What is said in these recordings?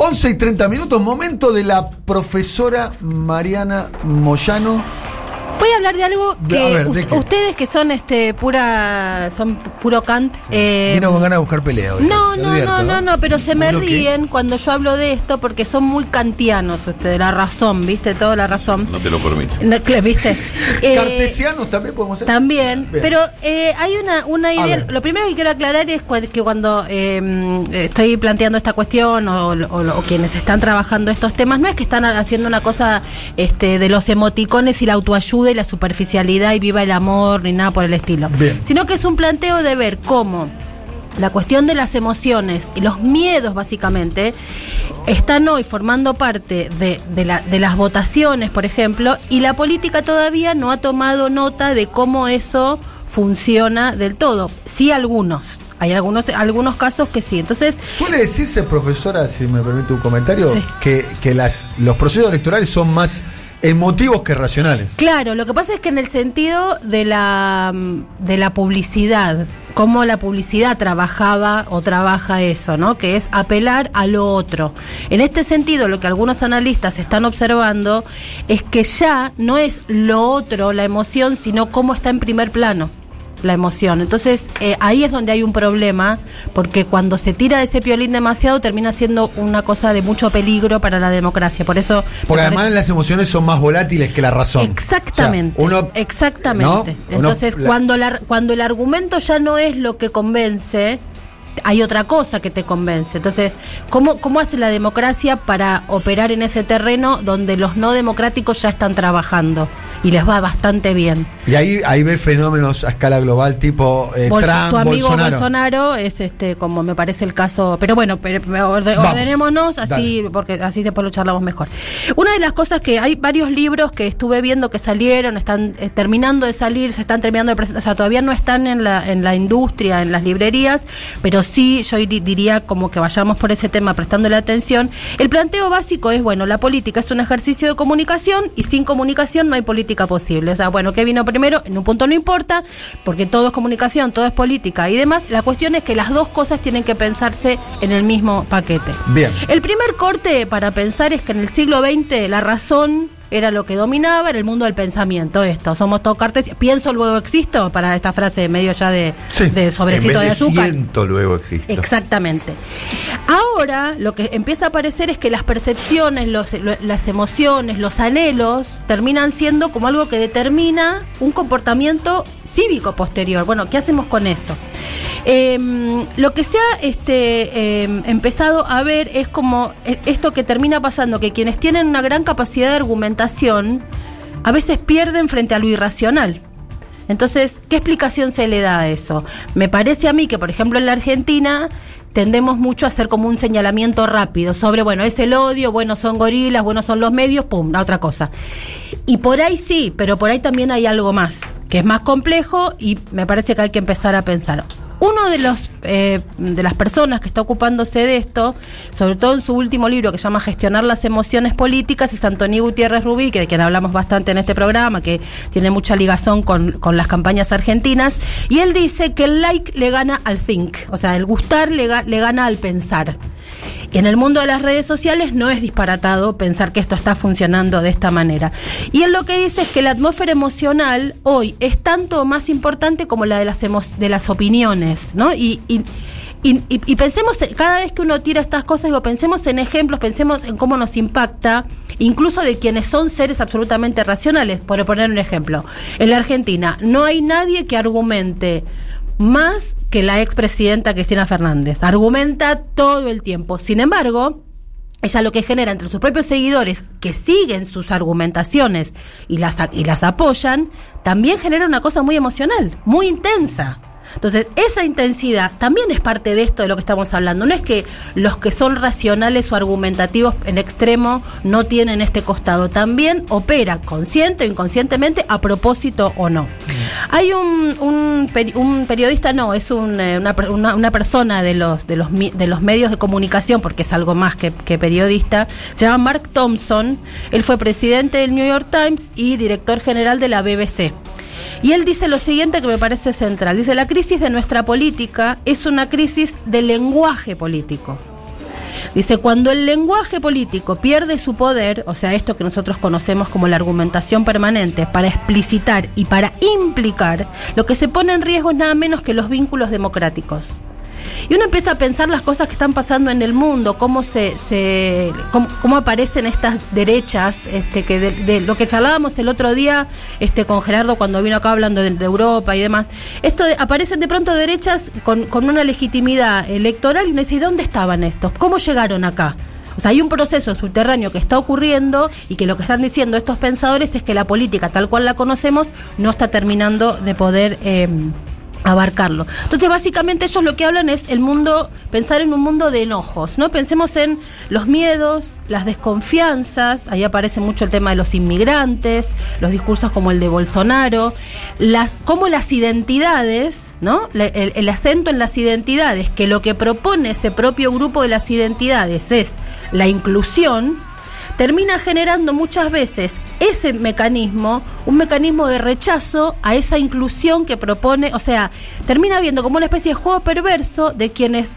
11 y 30 minutos, momento de la profesora Mariana Moyano. Voy a hablar de algo que ustedes que son este pura son puro Kant. eh, Vino con ganas de buscar pelea hoy. no, no, advierto. no, no, no, pero se me ríen cuando yo hablo de esto porque son muy kantianos ustedes, la razón, ¿viste? Toda la razón. No te lo permito. No, ¿Viste? Eh, Cartesianos también podemos ser. También, Bien. pero eh, hay una, una idea. Lo primero que quiero aclarar es que cuando eh, estoy planteando esta cuestión o, o- o quienes están trabajando estos temas, no es que están haciendo una cosa este, de los emoticones y la autoayuda y la superficialidad y viva el amor ni nada por el estilo, Bien. sino que es un planteo de ver cómo la cuestión de las emociones y los miedos, básicamente, están hoy formando parte de, de la- de las votaciones, por ejemplo, y la política todavía no ha tomado nota de cómo eso funciona del todo. Sí, algunos. Hay algunos, algunos casos que sí. Entonces, Suele decirse, profesora, si me permite un comentario, Sí. que, que las, los procesos electorales son más emotivos que racionales. Claro, lo que pasa es que en el sentido de la, mm, de la publicidad, cómo la publicidad trabajaba o trabaja eso, ¿no? Que es apelar a lo otro. En este sentido, lo que algunos analistas están observando es que ya no es lo otro la emoción, sino cómo está en primer plano la emoción. Entonces, eh, ahí es donde hay un problema, porque cuando se tira de ese piolín demasiado, termina siendo una cosa de mucho peligro para la democracia. Por eso... Porque además parece- las emociones son más volátiles que la razón. Exactamente. O sea, uno, exactamente. ¿no? Uno- Entonces, la- cuando, la- cuando el argumento ya no es lo que convence, hay otra cosa que te convence. Entonces, ¿cómo, ¿cómo hace la democracia para operar en ese terreno donde los no democráticos ya están trabajando? Y les va bastante bien. Y ahí, ahí ve fenómenos a escala global tipo eh, Bol- Trump, tu amigo Bolsonaro. Bolsonaro. es este como me parece el caso pero bueno pero, ordenémonos así Dale. porque así después lo charlamos mejor una de las cosas que hay varios libros que estuve viendo que salieron están eh, terminando de salir se están terminando de presentar o sea todavía no están en la en la industria en las librerías pero sí yo di- diría como que vayamos por ese tema prestándole atención el planteo básico es bueno la política es un ejercicio de comunicación y sin comunicación no hay política posible. O sea bueno qué vino primero en un punto no importa porque todo es comunicación todo es política y demás. La cuestión es que las dos cosas tienen que pensarse en el mismo paquete. Bien. el primer corte para pensar es que en el siglo XX la razón era lo que dominaba, era el mundo del pensamiento, esto. Somos todos cartes, pienso luego existo, para esta frase medio ya de, Sí. de En sobrecito vez de de azúcar. siento, luego existe. Exactamente. Ahora lo que empieza a aparecer es que las percepciones, los- lo- las emociones, los anhelos terminan siendo como algo que determina un comportamiento cívico posterior. Bueno, ¿qué hacemos con eso? Em, lo que se ha este, em, empezado a ver es como eh, esto que termina pasando, que quienes tienen una gran capacidad de argumentación a veces pierden frente a lo irracional. Entonces, ¿qué explicación se le da a eso? Me parece a mí que, por ejemplo, en la Argentina tendemos mucho a hacer como un señalamiento rápido sobre, bueno, es el odio, bueno, son gorilas, bueno, son los medios, pum, la otra cosa. Y por ahí sí, pero por ahí también hay algo más, que es más complejo y me parece que hay que empezar a pensar. Uno de los eh, de las personas que está ocupándose de esto, sobre todo en su último libro que se llama Gestionar las emociones políticas, es Antonio Gutiérrez Rubí, de quien hablamos bastante en este programa, que tiene mucha ligazón con, con las campañas argentinas, y él dice que el like le gana al think, o sea, el gustar le, le gana al pensar. En el mundo de las redes sociales no es disparatado pensar que esto está funcionando de esta manera. Y él lo que dice es que la atmósfera emocional hoy es tanto más importante como la de las, emo- de las opiniones, ¿no? Y, y, y- y- pensemos, en- cada vez que uno tira estas cosas, digo, pensemos en ejemplos, pensemos en cómo nos impacta, incluso de quienes son seres absolutamente racionales. Por poner un ejemplo, en la Argentina no hay nadie que argumente más que la expresidenta Cristina Fernández. Argumenta todo el tiempo. Sin embargo, ella lo que genera entre sus propios seguidores que siguen sus argumentaciones y las, y las apoyan, también genera una cosa muy emocional, muy intensa. Entonces, esa intensidad también es parte de esto de lo que estamos hablando. No es que los que son racionales o argumentativos en extremo no tienen este costado. También opera consciente o inconscientemente a propósito o no. Hay un, un, peri- un periodista, no, es un, eh, una, una- una persona de los, de, los, de los medios de comunicación, porque es algo más que, que periodista, se llama Mark Thompson. Él fue presidente del New York Times y director general de la BBC. Y él dice lo siguiente que me parece central. Dice, la crisis de nuestra política es una crisis de lenguaje político. Dice, cuando el lenguaje político pierde su poder, o sea, esto que nosotros conocemos como la argumentación permanente, para explicitar y para implicar, lo que se pone en riesgo es nada menos que los vínculos democráticos. Y uno empieza a pensar las cosas que están pasando en el mundo, cómo se, se cómo, aparecen estas derechas, este, que de, lo que charlábamos el otro día, este, con Gerardo cuando vino acá hablando de, Europa y demás. Esto aparecen de pronto derechas con, con una legitimidad electoral y uno dice, ¿y dónde estaban estos? ¿Cómo llegaron acá? O sea, hay un proceso subterráneo que está ocurriendo y que lo que están diciendo estos pensadores es que la política tal cual la conocemos no está terminando de poder eh, abarcarlo. Entonces, básicamente ellos lo que hablan es el mundo, pensar en un mundo de enojos, ¿no? Pensemos en los miedos, las desconfianzas, ahí aparece mucho el tema de los inmigrantes, los discursos como el de Bolsonaro, las como las identidades, ¿no? El, el acento en las identidades, que lo que propone ese propio grupo de las identidades es la inclusión, termina generando muchas veces ese mecanismo, un mecanismo de rechazo a esa inclusión que propone, o sea, termina viendo como una especie de juego perverso de quienes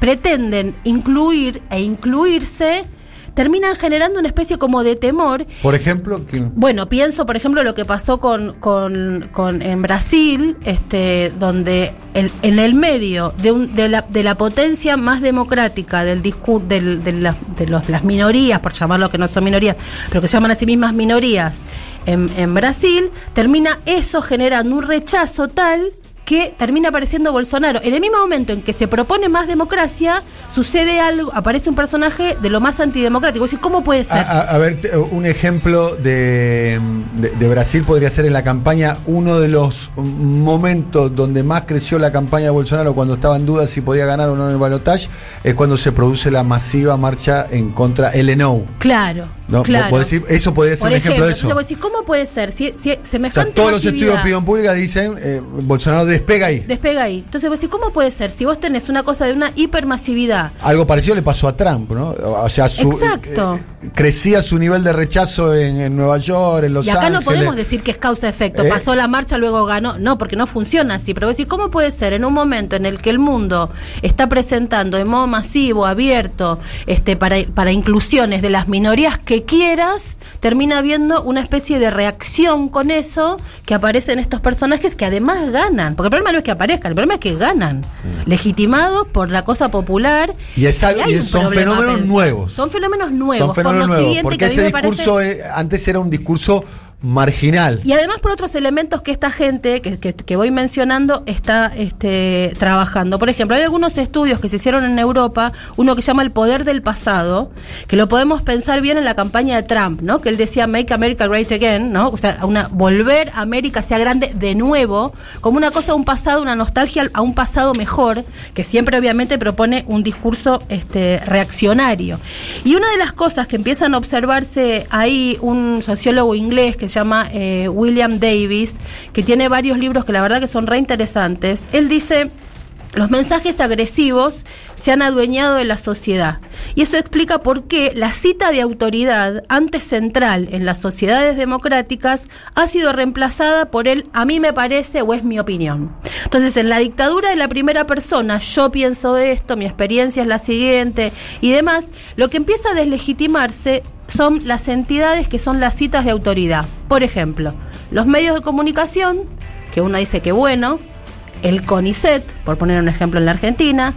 pretenden incluir e incluirse terminan generando una especie como de temor. Por ejemplo, bueno, pienso, por ejemplo, lo que pasó con, con, con en Brasil, este, donde en el medio de, un, de, la, de la potencia más democrática del discurso de, la, de los, las minorías, por llamarlo que no son minorías, pero que se llaman a sí mismas minorías, en, en Brasil, termina eso generando un rechazo tal que termina apareciendo Bolsonaro. En el mismo momento en que se propone más democracia, sucede algo, aparece un personaje de lo más antidemocrático. ¿cómo puede ser? A, ver, un ejemplo de, de, Brasil podría ser en la campaña, uno de los momentos donde más creció la campaña de Bolsonaro cuando estaba en duda si podía ganar o no en el balotaje, es cuando se produce la masiva marcha en contra del ENO. Claro. No, claro. eso podría ser un ejemplo, de eso. ¿Cómo puede ser? Si, semejante todos los estudios de opinión pública dicen eh, Bolsonaro despega ahí. Despega ahí. Entonces, vos ¿cómo puede ser? Si vos tenés una cosa de una hipermasividad. Algo parecido le pasó a Trump, ¿no? O sea, su, Exacto. Eh, crecía su nivel de rechazo en, Nueva York, en Los Ángeles. Y acá no podemos decir que es causa-efecto. ¿Eh? Pasó la marcha, luego ganó. No, porque no funciona así. Pero vos ¿cómo puede ser en un momento en el que el mundo está presentando de modo masivo, abierto, este, para, para inclusiones de las minorías que quieras, termina habiendo una especie de reacción con eso que aparecen estos personajes que además ganan. Porque el problema no es que aparezcan, el problema es que ganan. Mm. Legitimados por la cosa popular. Y, es son fenómenos nuevos. Son fenómenos nuevos. Son fenómenos nuevos. Porque ese discurso antes era un discurso marginal. Y además por otros elementos que esta gente que, que, voy mencionando está este, trabajando. Por ejemplo, hay algunos estudios que se hicieron en Europa, uno que se llama El Poder del Pasado, que lo podemos pensar bien en la campaña de Trump, ¿no? Que él decía Make America Great Again, ¿no? O sea, una, volver a América sea grande de nuevo, como una cosa de un pasado, una nostalgia a un pasado mejor, que siempre obviamente propone un discurso este, reaccionario. Y una de las cosas que empiezan a observarse ahí, un sociólogo inglés que llama eh, William Davis, que tiene varios libros que la verdad que son re interesantes. Él dice, los mensajes agresivos se han adueñado de la sociedad. Y eso explica por qué la cita de autoridad, antes central en las sociedades democráticas, ha sido reemplazada por el a mí me parece o es mi opinión. Entonces, en la dictadura de la primera persona, yo pienso esto, mi experiencia es la siguiente y demás, lo que empieza a deslegitimarse son las entidades que son las citas de autoridad. Por ejemplo, los medios de comunicación, que uno dice que bueno, el CONICET, por poner un ejemplo en la Argentina,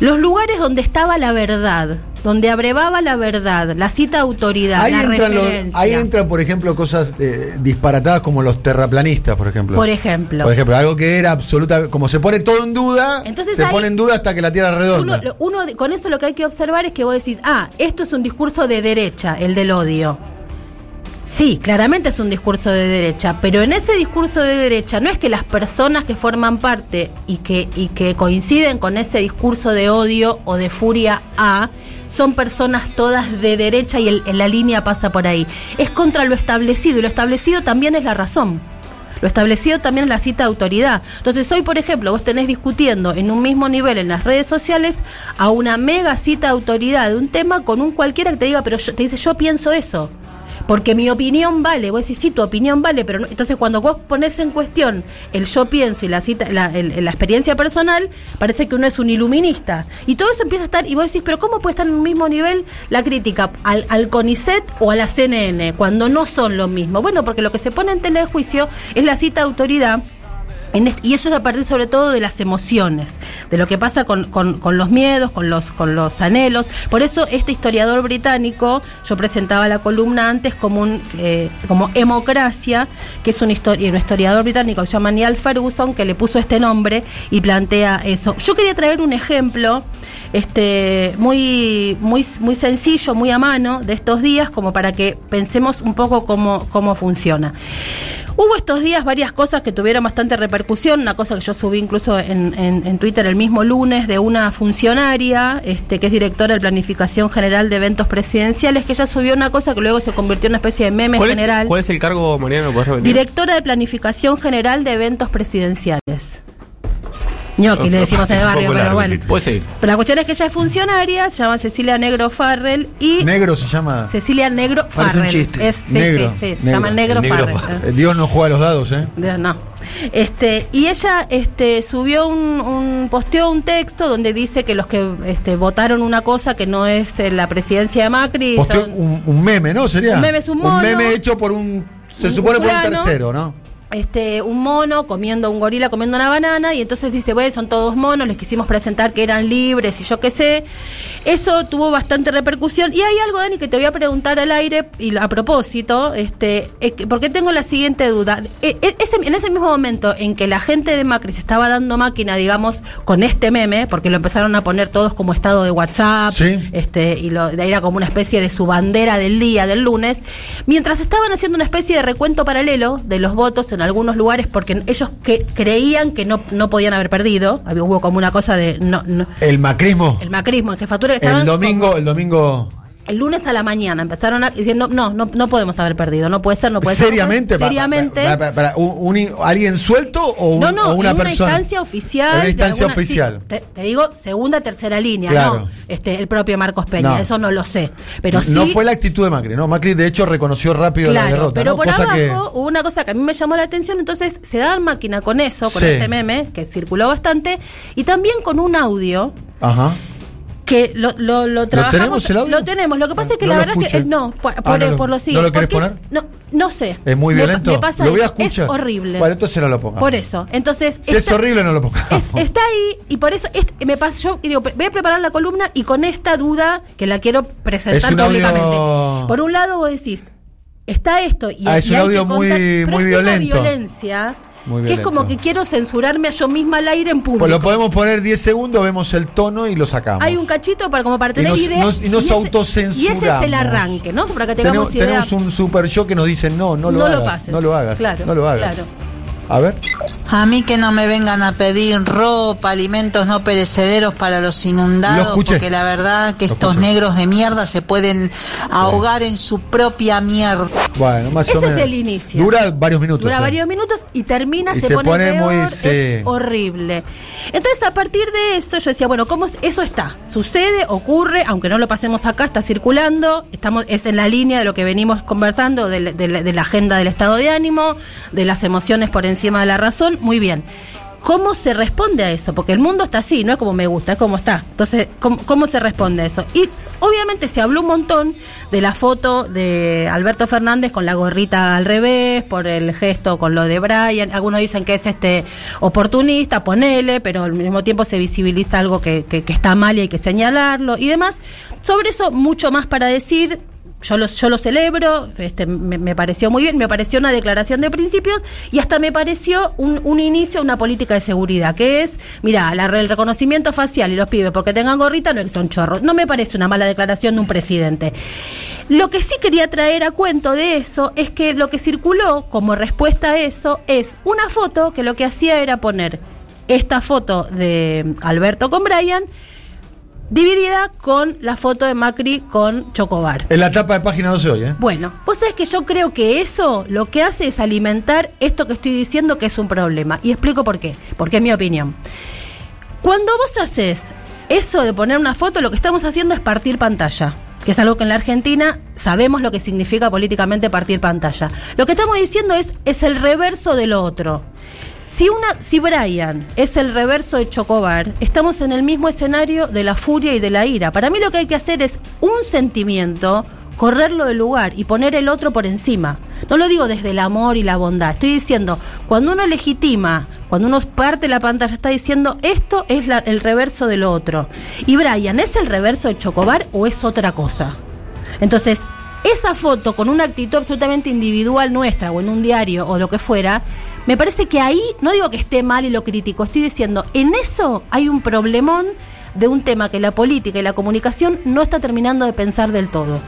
los lugares donde estaba la verdad, donde abrevaba la verdad, la cita autoridad, ahí la ahí entran, por ejemplo, cosas eh, disparatadas como los terraplanistas, por ejemplo. Por ejemplo. Por ejemplo, algo que era absoluta, como se pone todo en duda, se pone en duda hasta que la tierra es redonda. Uno, con eso lo que hay que observar es que vos decís, ah, esto es un discurso de derecha, el del odio. Sí, claramente es un discurso de derecha, pero en ese discurso de derecha no es que las personas que forman parte y que, y que coinciden con ese discurso de odio o de furia A son personas todas de derecha y la línea pasa por ahí. Es contra lo establecido y lo establecido también es la razón. Lo establecido también es la cita de autoridad. Entonces hoy, por ejemplo, vos tenés discutiendo en un mismo nivel en las redes sociales a una mega cita de autoridad de un tema con un cualquiera que te diga, pero te dice, yo pienso eso. Porque mi opinión vale. Vos decís, sí, tu opinión vale, pero no- entonces cuando vos pones en cuestión el yo pienso y la cita, la, el- la experiencia personal, parece que uno es un iluminista. Y todo eso empieza a estar, y vos decís, pero ¿cómo puede estar en un mismo nivel la crítica al, al CONICET o a la CNN, cuando no son lo mismo? Bueno, porque lo que se pone en tela de juicio es la cita de autoridad. Y eso es a partir sobre todo de las emociones, de lo que pasa con, con- con los miedos, con los, con los anhelos. Por eso este historiador británico, yo presentaba la columna antes como un eh, como Hemocracia, que es un, histori- un historiador británico que se llama Neil Ferguson, que le puso este nombre y plantea eso. Yo quería traer un ejemplo este muy muy muy sencillo, muy a mano de estos días como para que pensemos un poco cómo cómo funciona. Hubo estos días varias cosas que tuvieron bastante repercusión, una cosa que yo subí incluso en, en- en Twitter el mismo lunes de una funcionaria este, que es directora de Planificación General de Eventos Presidenciales, que ella subió una cosa que luego se convirtió en una especie de meme ¿Cuál es, general. cuál es el cargo, Mariano? Directora de Planificación General de Eventos Presidenciales. Ñoqui, le decimos en el un barrio, pero largo bueno. Puede seguir. Pero la cuestión es que ella es funcionaria, se llama Cecilia Negro Farrell y... Negro se llama. Cecilia Negro Parece un Farrell. chiste. Es, sí, Negro, sí, sí, se negro. llama Negro, negro Farrell. Farrell. Eh, Dios no juega a los dados, ¿eh? De- No. Este, y ella este, subió un, un- posteó un texto donde dice que los que este, votaron una cosa que no es eh, la presidencia de Macri. Posteó son- un, un meme, ¿no? Sería. Un meme es un mono. meme hecho por un. Se Un supone por un tercero, ¿no? Este, un mono comiendo, un gorila comiendo una banana, y entonces dice, bueno, son todos monos, les quisimos presentar que eran libres y yo qué sé. Eso tuvo bastante repercusión. Y hay algo, Dani, que te voy a preguntar al aire, y a propósito, este, es que- porque tengo la siguiente duda. E- e- en ese mismo momento en que la gente de Macri se estaba dando máquina, digamos, con este meme, porque lo empezaron a poner todos como estado de WhatsApp, Sí. este, y lo, era como una especie de su bandera del día, del lunes, mientras estaban haciendo una especie de recuento paralelo de los votos en algunos lugares, porque ellos que, creían que no, no podían haber perdido, había, hubo como una cosa de no, no- El macrismo. el macrismo en jefatura, que El domingo, como- el domingo. El lunes a la mañana empezaron a, diciendo, no, no, no podemos haber perdido, no puede ser, no puede seriamente, ser. Seriamente. pa- pa- para, un- un- alguien suelto o, un- no, no, o una en una persona. instancia oficial. Una instancia alguna- oficial. sí, te, te digo, segunda, tercera línea, Claro. no este, el propio Marcos Peña, No. eso no lo sé. Pero sí, no fue la actitud de Macri, ¿no? Macri de hecho reconoció rápido la Claro, derrota. pero ¿no? por Cosa abajo que- hubo una cosa que a mí me llamó la atención, entonces se dan máquina con eso, con Sí. este meme, que circuló bastante, y también con un audio Ajá. Que lo, lo, lo trabajamos. tenemos el audio? Lo tenemos, lo que pasa es que No la lo verdad es que escuché. eh, no, por, Ah, por, no lo- por lo ¿no siguiente. lo querés poner? no, no sé. Es muy Me violento. Me pasa lo voy a escuchar. Es horrible. Bueno, entonces no lo ponga. Por eso. Entonces. Si es horrible, no lo ponga. es- está ahí y por eso es- me pasa yo y digo, voy a preparar la columna y con esta duda que la quiero presentar audio- públicamente. Por un lado vos decís, está esto y, Ah, es y un hay audio que muy- muy violento. Una violencia Muy que es como que quiero censurarme a yo misma al aire en público. Pues lo podemos poner 10 segundos, vemos el tono y lo sacamos. Hay un cachito para como para tener nos- idea. nos- y nos ese- autocensuramos. Y ese es el arranque, ¿no? Para que tengamos tenemos, idea. tenemos un super show que nos dice no, no lo No lo hagas. pases. no lo hagas. Claro, no lo hagas. claro. A ver. A mí que no me vengan a pedir ropa, alimentos no perecederos para los inundados, Lo porque la verdad que Lo estos escuché. negros de mierda se pueden ahogar en su propia mierda. Bueno, más Ese o menos. es el inicio. Dura varios minutos. Dura eh. varios minutos y termina, Y se, se pone, pone peor, muy- es sí. horrible. Entonces, a partir de eso, yo decía, bueno, ¿cómo es- eso está? Sucede, ocurre, aunque no lo pasemos acá, está circulando, estamos, es en la línea de lo que venimos conversando, de, de de la agenda del estado de ánimo, de las emociones por encima de la razón, muy bien. ¿Cómo se responde a eso? Porque el mundo está así, no es como me gusta, es como está. Entonces, ¿cómo, cómo se responde a eso? Y obviamente se habló un montón de la foto de Alberto Fernández con la gorrita al revés, por el gesto con lo de Brian. Algunos dicen que es este oportunista, ponele, pero al mismo tiempo se visibiliza algo que, que- que está mal y hay que señalarlo y demás. Sobre eso, mucho más para decir yo lo, yo lo celebro, este, me, pareció muy bien, me pareció una declaración de principios y hasta me pareció un, un inicio a una política de seguridad, que es, mira, el reconocimiento facial y los pibes porque tengan gorrita no es son chorros. No me parece una mala declaración de un presidente. Lo que sí quería traer a cuento de eso es que lo que circuló como respuesta a eso es una foto que lo que hacía era poner esta foto de Alberto con Brian dividida con la foto de Macri con Chocobar. En la tapa de página 12 hoy, ¿eh? Bueno, vos sabés que yo creo que eso lo que hace es alimentar esto que estoy diciendo que es un problema. Y explico por qué, porque es mi opinión. Cuando vos haces eso de poner una foto, lo que estamos haciendo es partir pantalla. que es algo que en la Argentina sabemos lo que significa políticamente partir pantalla. Lo que estamos diciendo es, es el reverso de lo otro. Si, una, si Brian es el reverso de Chocobar, estamos en el mismo escenario de la furia y de la ira. Para mí lo que hay que hacer es un sentimiento, correrlo del lugar y poner el otro por encima. No lo digo desde el amor y la bondad. Estoy diciendo, cuando uno legitima, cuando uno parte la pantalla, está diciendo, esto es el reverso de lo otro. Y Brian, ¿es el reverso de Chocobar o es otra cosa? Entonces, esa foto con una actitud absolutamente individual nuestra o en un diario o lo que fuera, me parece que ahí, no digo que esté mal y lo crítico, estoy diciendo, en eso hay un problemón de un tema que la política y la comunicación no está terminando de pensar del todo.